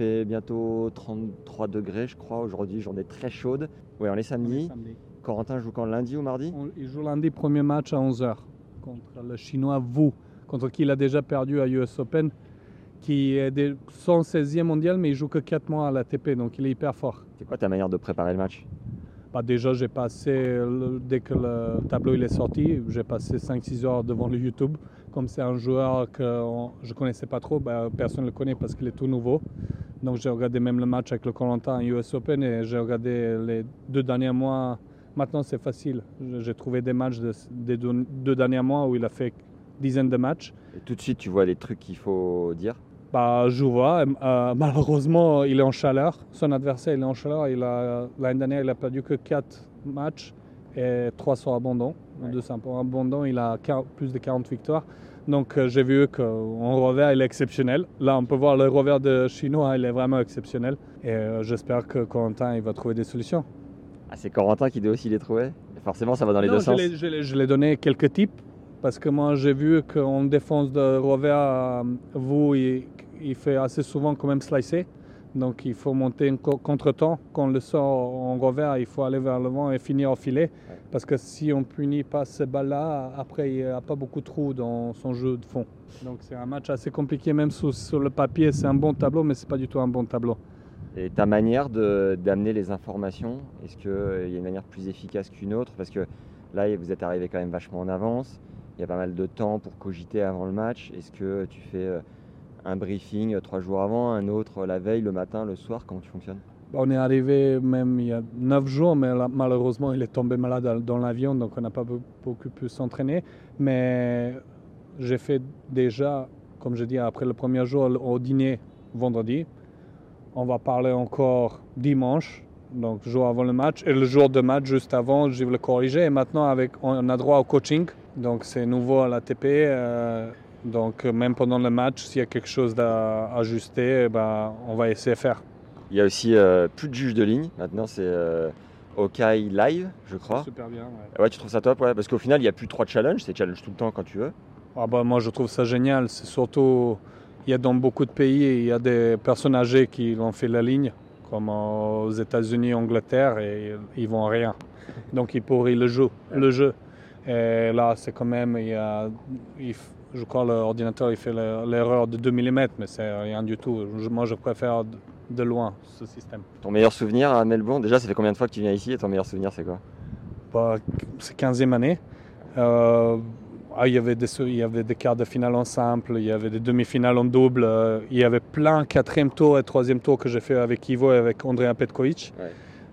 Fait bientôt 33 degrés, je crois, aujourd'hui, journée très chaude. Oui, on est samedi. Samedi. Corentin joue quand lundi ou mardi? On- il joue lundi, premier match à 11h contre le chinois Wu, contre qui il a déjà perdu à US Open, qui est des- son 16e mondial, mais il joue que 4 mois à l'ATP, donc il est hyper fort. C'est quoi ta manière de préparer le match? Bah, déjà, j'ai passé, le- dès que le tableau il est sorti, j'ai passé 5-6 heures devant le YouTube. Comme c'est un joueur que on- je ne connaissais pas trop, bah, personne ne le connaît parce qu'il est tout nouveau. Donc j'ai regardé même le match avec le Corentin à US Open et j'ai regardé les deux derniers mois. Maintenant, c'est facile. J'ai trouvé des matchs de- des deux, deux derniers mois où il a fait dizaines de matchs. Et tout de suite, tu vois les trucs qu'il faut dire? Bah, je vois. euh, malheureusement, il est en chaleur. Son adversaire, il est en chaleur. L'année dernière, il a perdu que 4 matchs et 3 sur abandon. Ouais. Abandon, il a plus de 40 victoires. Donc, euh, j'ai vu qu'en revers, il est exceptionnel. Là, on peut voir le revers de Chinois, il est vraiment exceptionnel. Et euh, j'espère que Corentin, il va trouver des solutions. Ah, c'est Corentin qui doit aussi les trouver Forcément, ça va dans les Non, deux je sens. Je l'ai- donné quelques tips parce que moi j'ai vu qu'en défense de revers, vous, il, il fait assez souvent quand même slicer. Donc il faut monter un co- contre-temps. Quand le sort en revers, il faut aller vers le vent et finir au filet. Parce que si on punit pas ces balles-là, après il n'y a pas beaucoup de trous dans son jeu de fond. Donc c'est un match assez compliqué, même sur, sur le papier, c'est un bon tableau, mais c'est pas du tout un bon tableau. Et ta manière d'amener les informations, est-ce qu'il y a une manière plus efficace qu'une autre? Parce que là, vous êtes arrivé quand même vachement en avance. Il y a pas mal de temps pour cogiter avant le match. Est-ce que tu fais euh, un briefing euh, trois jours avant, un autre la veille, le matin, le soir Comment tu fonctionnes? On est arrivé même il y a 9 jours, mais malheureusement, il est tombé malade dans- l'avion, donc on n'a pas be- beaucoup pu s'entraîner. Mais j'ai fait déjà, comme je dis, après le premier jour, au dîner vendredi. On va parler encore dimanche, donc jour avant le match. Et le jour de match, juste avant, je vais le corriger. Et maintenant, avec, on a droit au coaching. Donc c'est nouveau à l'ATP. euh, donc même pendant le match, s'il y a quelque chose à ajuster, eh ben, on va essayer de faire. Il y a aussi euh, plus de juges de ligne. Maintenant, c'est euh, Okai Live, je crois. Super bien. ouais. Ouais, tu trouves ça top ouais, Parce qu'au final, il n'y a plus trois challenges. C'est challenge tout le temps quand tu veux. Ah bah, moi, je trouve ça génial. C'est surtout, il y a dans beaucoup de pays, il y a des personnes âgées qui ont fait la ligne, comme aux États-Unis, Angleterre, et ils vont rien. Donc, ils pourrissent le jeu. Le jeu. Et là, c'est quand même, il y a, il je crois, l'ordinateur, il fait le- l'erreur de 2 mm, mais c'est rien du tout. Moi, je préfère de, loin ce système. Ton meilleur souvenir à Melbourne Déjà, ça fait combien de fois que tu viens ici Et ton meilleur souvenir, c'est quoi? Bah, c'est 15e année. Euh, ah, il, y avait des, il y avait des quarts de finale en simple, il y avait des demi-finales en double, euh, il y avait plein quatrième tour et troisième tour que j'ai fait avec Ivo et avec Andrea Petkovic. Ouais.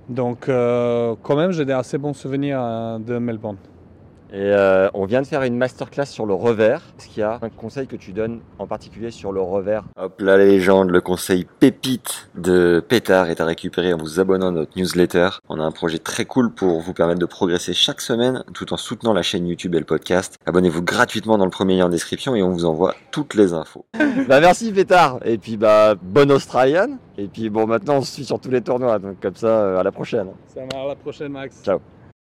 Donc euh, quand même j'ai des assez bons souvenirs de Melbourne. Et euh, on vient de faire une masterclass sur le revers. Est-ce qu'il y a un conseil que tu donnes en particulier sur le revers? Hop là, la légende, le conseil pépite de Pétard est à récupérer en vous abonnant à notre newsletter. On a un projet très cool pour vous permettre de progresser chaque semaine tout en soutenant la chaîne YouTube et le podcast. Abonnez-vous gratuitement dans le premier lien en description et on vous envoie toutes les infos. bah merci Pétard Et puis bah bonne Australienne Et puis bon maintenant on se suit sur tous les tournois donc comme ça euh, à la prochaine. Ça va, à la prochaine Max. Ciao